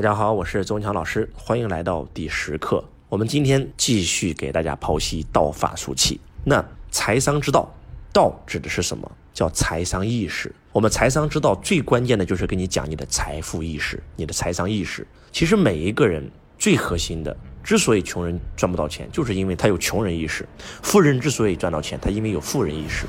大家好，我是周文强老师，欢迎来到第十课。我们今天继续给大家剖析道法术器。那财商之道，道指的是什么？叫财商意识。我们财商之道最关键的就是跟你讲你的财富意识，你的财商意识。其实每一个人最核心的，之所以穷人赚不到钱，就是因为他有穷人意识；富人之所以赚到钱，他因为有富人意识。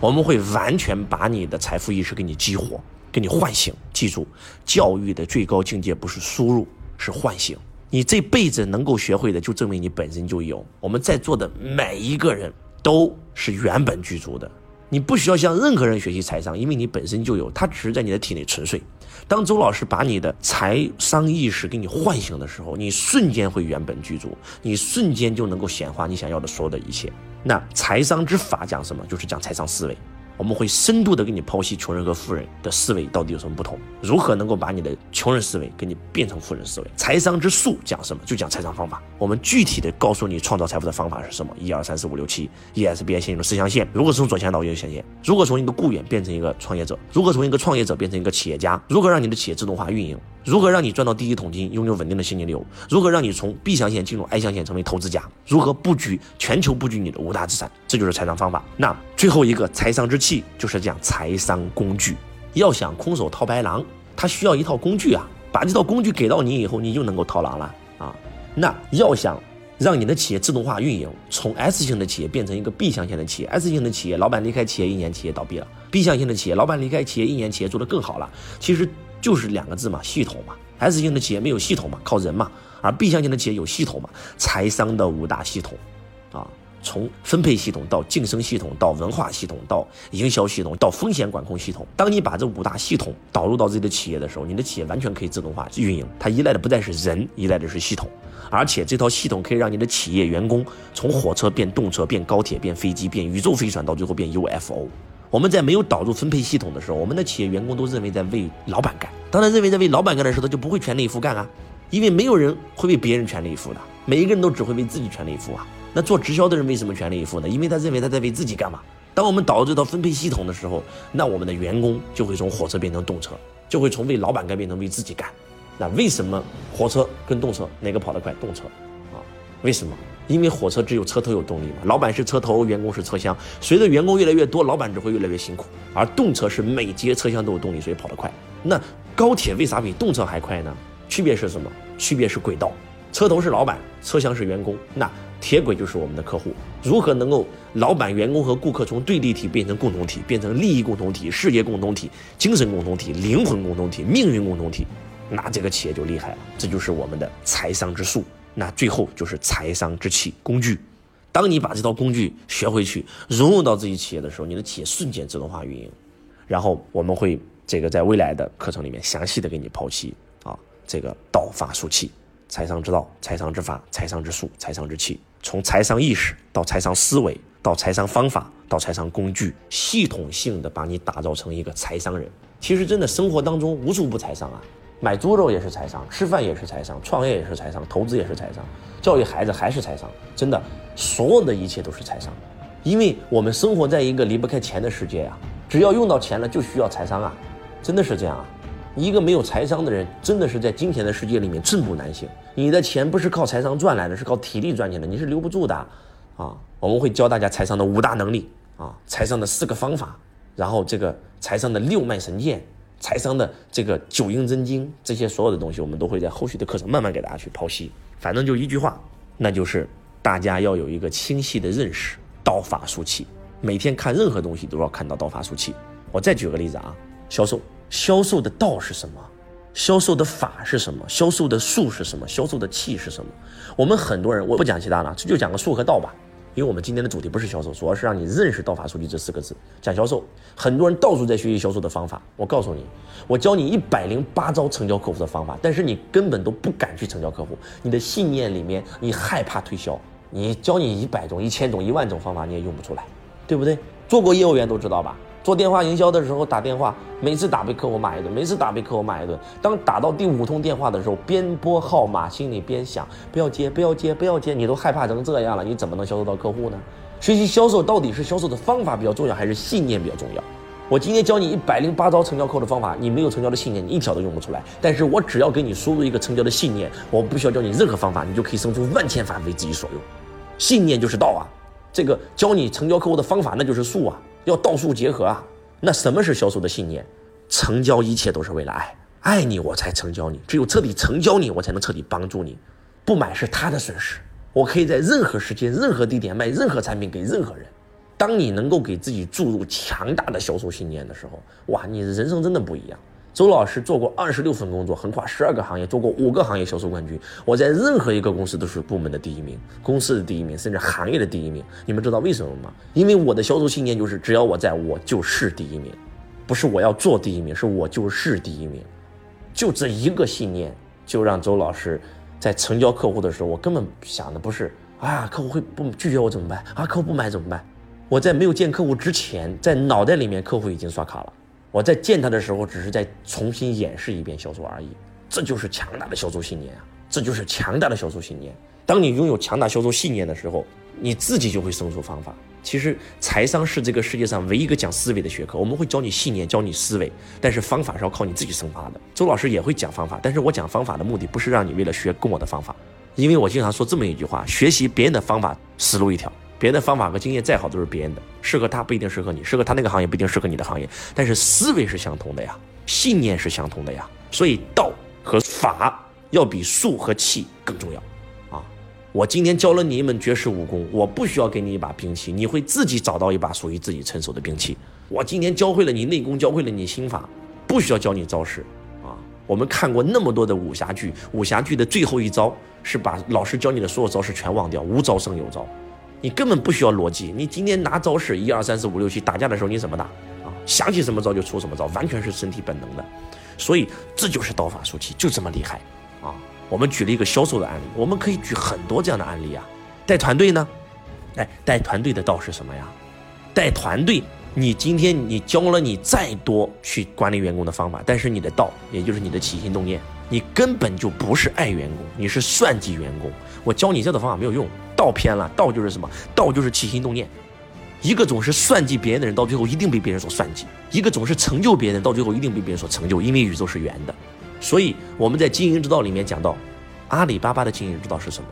我们会完全把你的财富意识给你激活。给你唤醒，记住，教育的最高境界不是输入，是唤醒。你这辈子能够学会的，就证明你本身就有。我们在座的每一个人都是原本具足的，你不需要向任何人学习财商，因为你本身就有，它只是在你的体内沉睡。当周老师把你的财商意识给你唤醒的时候，你瞬间会原本具足，你瞬间就能够显化你想要的所有的一切。那财商之法讲什么？就是讲财商思维。我们会深度的给你剖析穷人和富人的思维到底有什么不同，如何能够把你的穷人思维给你变成富人思维。财商之术讲什么？就讲财商方法。我们具体的告诉你创造财富的方法是什么？一二三四五六七，ESBI 线的四象限。如何从左线到右象限？如何从一个雇员变成一个创业者？如何从一个创业者变成一个企业家？如何让你的企业自动化运营？如何让你赚到第一桶金，拥有稳定的现金流？如何让你从 B 象限进入 I 象限，成为投资家？如何布局全球布局你的五大资产？这就是财商方法。那最后一个财商之气，就是讲财商工具。要想空手套白狼，它需要一套工具啊！把这套工具给到你以后，你就能够套狼了啊！那要想让你的企业自动化运营，从 S 型的企业变成一个 B 象限的企业，S 型的企业老板离开企业一年，企业倒闭了；B 象限的企业老板离开企业一年，企业做得更好了。其实。就是两个字嘛，系统嘛。S 型的企业没有系统嘛，靠人嘛。而 B 象限的企业有系统嘛，财商的五大系统，啊，从分配系统到晋升系统，到文化系统，到营销系统，到风险管控系统。当你把这五大系统导入到自己的企业的时候，你的企业完全可以自动化运营。它依赖的不再是人，依赖的是系统。而且这套系统可以让你的企业员工从火车变动车，变高铁，变飞机，变宇宙飞船，到最后变 UFO。我们在没有导入分配系统的时候，我们的企业员工都认为在为老板干。当他认为在为老板干的时候，他就不会全力以赴干啊，因为没有人会为别人全力以赴的，每一个人都只会为自己全力以赴啊。那做直销的人为什么全力以赴呢？因为他认为他在为自己干嘛。当我们导入这套分配系统的时候，那我们的员工就会从火车变成动车，就会从为老板干变成为自己干。那为什么火车跟动车哪个跑得快？动车啊？为什么？因为火车只有车头有动力嘛，老板是车头，员工是车厢。随着员工越来越多，老板只会越来越辛苦。而动车是每节车厢都有动力，所以跑得快。那高铁为啥比动车还快呢？区别是什么？区别是轨道，车头是老板，车厢是员工。那铁轨就是我们的客户。如何能够老板、员工和顾客从对立体变成共同体，变成利益共同体、事业共同体、精神共同体、灵魂共同体、命运共同体？那这个企业就厉害了。这就是我们的财商之术。那最后就是财商之气工具，当你把这套工具学回去，融入到自己企业的时候，你的企业瞬间自动化运营。然后我们会这个在未来的课程里面详细的给你剖析啊，这个道法术器，财商之道、财商之法、财商之术、财商之气，从财商意识到财商思维，到财商方法，到财商工具，系统性的把你打造成一个财商人。其实真的生活当中无处不财商啊。买猪肉也是财商，吃饭也是财商，创业也是财商，投资也是财商，教育孩子还是财商。真的，所有的一切都是财商，因为我们生活在一个离不开钱的世界呀。只要用到钱了，就需要财商啊，真的是这样啊。一个没有财商的人，真的是在金钱的世界里面寸步难行。你的钱不是靠财商赚来的，是靠体力赚钱的，你是留不住的啊。我们会教大家财商的五大能力啊，财商的四个方法，然后这个财商的六脉神剑。财商的这个九阴真经，这些所有的东西，我们都会在后续的课程慢慢给大家去剖析。反正就一句话，那就是大家要有一个清晰的认识，道法术器。每天看任何东西都要看到道法术器。我再举个例子啊，销售，销售的道是什么？销售的法是什么？销售的术是什么？销售的气是什么？我们很多人，我不讲其他了，这就讲个术和道吧。因为我们今天的主题不是销售，主要是让你认识“道法数据”这四个字。讲销售，很多人到处在学习销售的方法。我告诉你，我教你一百零八招成交客户的方法，但是你根本都不敢去成交客户。你的信念里面，你害怕推销。你教你一百种、一千种、一万种方法，你也用不出来，对不对？做过业务员都知道吧？做电话营销的时候打电话，每次打被客户骂一顿，每次打被客户骂一顿。当打到第五通电话的时候，边拨号码心里边想：不要接，不要接，不要接。你都害怕成这样了，你怎么能销售到客户呢？学习销售到底是销售的方法比较重要，还是信念比较重要？我今天教你一百零八招成交客户的方法，你没有成交的信念，你一条都用不出来。但是我只要给你输入一个成交的信念，我不需要教你任何方法，你就可以生出万千法为自己所用。信念就是道啊，这个教你成交客户的方法那就是术啊，要道术结合啊。那什么是销售的信念？成交一切都是为了爱，爱你我才成交你，只有彻底成交你，我才能彻底帮助你。不买是他的损失，我可以在任何时间、任何地点卖任何产品给任何人。当你能够给自己注入强大的销售信念的时候，哇，你的人生真的不一样。周老师做过二十六份工作，横跨十二个行业，做过五个行业销售冠军。我在任何一个公司都是部门的第一名，公司的第一名，甚至行业的第一名。你们知道为什么吗？因为我的销售信念就是：只要我在，我就是第一名。不是我要做第一名，是我就是第一名。就这一个信念，就让周老师在成交客户的时候，我根本想的不是啊，客户会不拒绝我怎么办？啊，客户不买怎么办？我在没有见客户之前，在脑袋里面客户已经刷卡了。我在见他的时候，只是在重新演示一遍销售而已。这就是强大的销售信念啊！这就是强大的销售信念。当你拥有强大销售信念的时候，你自己就会生出方法。其实财商是这个世界上唯一一个讲思维的学科。我们会教你信念，教你思维，但是方法是要靠你自己生发的。周老师也会讲方法，但是我讲方法的目的不是让你为了学跟我的方法，因为我经常说这么一句话：学习别人的方法，死路一条。别人的方法和经验再好都是别人的，适合他不一定适合你，适合他那个行业不一定适合你的行业，但是思维是相同的呀，信念是相同的呀，所以道和法要比术和器更重要啊！我今天教了你一门绝世武功，我不需要给你一把兵器，你会自己找到一把属于自己成熟的兵器。我今天教会了你内功，教会了你心法，不需要教你招式啊！我们看过那么多的武侠剧，武侠剧的最后一招是把老师教你的所有招式全忘掉，无招胜有招。你根本不需要逻辑，你今天拿招式一二三四五六七打架的时候你怎么打啊？想起什么招就出什么招，完全是身体本能的，所以这就是道法术器，就这么厉害啊！我们举了一个销售的案例，我们可以举很多这样的案例啊。带团队呢？哎，带团队的道是什么呀？带团队，你今天你教了你再多去管理员工的方法，但是你的道，也就是你的起心动念，你根本就不是爱员工，你是算计员工。我教你这个方法没有用。道偏了，道就是什么？道就是起心动念。一个总是算计别人的人，到最后一定被别人所算计；一个总是成就别人，到最后一定被别人所成就。因为宇宙是圆的，所以我们在经营之道里面讲到，阿里巴巴的经营之道是什么？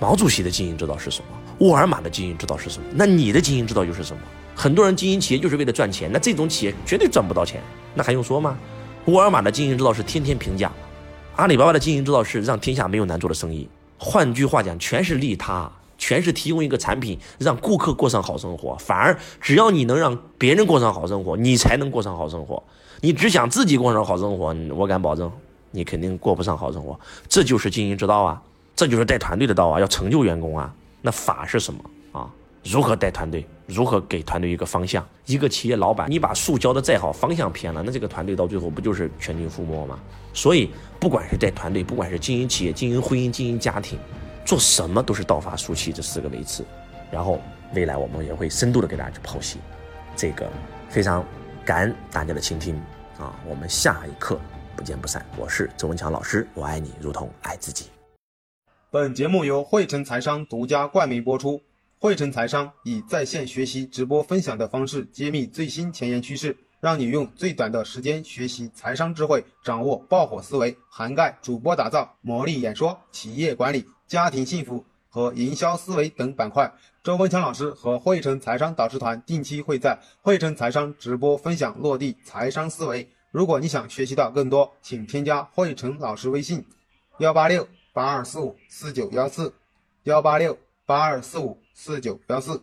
毛主席的经营之道是什么？沃尔玛的经营之道是什么？那你的经营之道又是什么？很多人经营企业就是为了赚钱，那这种企业绝对赚不到钱，那还用说吗？沃尔玛的经营之道是天天评价，阿里巴巴的经营之道是让天下没有难做的生意。换句话讲，全是利他，全是提供一个产品，让顾客过上好生活。反而，只要你能让别人过上好生活，你才能过上好生活。你只想自己过上好生活，我敢保证，你肯定过不上好生活。这就是经营之道啊，这就是带团队的道啊，要成就员工啊。那法是什么啊？如何带团队？如何给团队一个方向？一个企业老板，你把树教的再好，方向偏了，那这个团队到最后不就是全军覆没吗？所以，不管是在团队，不管是经营企业、经营婚姻、经营家庭，做什么都是道法术器这四个维次。然后，未来我们也会深度的给大家去剖析。这个非常感恩大家的倾听啊！我们下一课不见不散。我是周文强老师，我爱你如同爱自己。本节目由汇成财商独家冠名播出。汇成财商以在线学习、直播分享的方式揭秘最新前沿趋势，让你用最短的时间学习财商智慧，掌握爆火思维，涵盖主播打造、魔力演说、企业管理、家庭幸福和营销思维等板块。周文强老师和汇成财商导师团定期会在汇成财商直播分享落地财商思维。如果你想学习到更多，请添加汇成老师微信：幺八六八二四五四九幺四幺八六八二四五。四九幺四。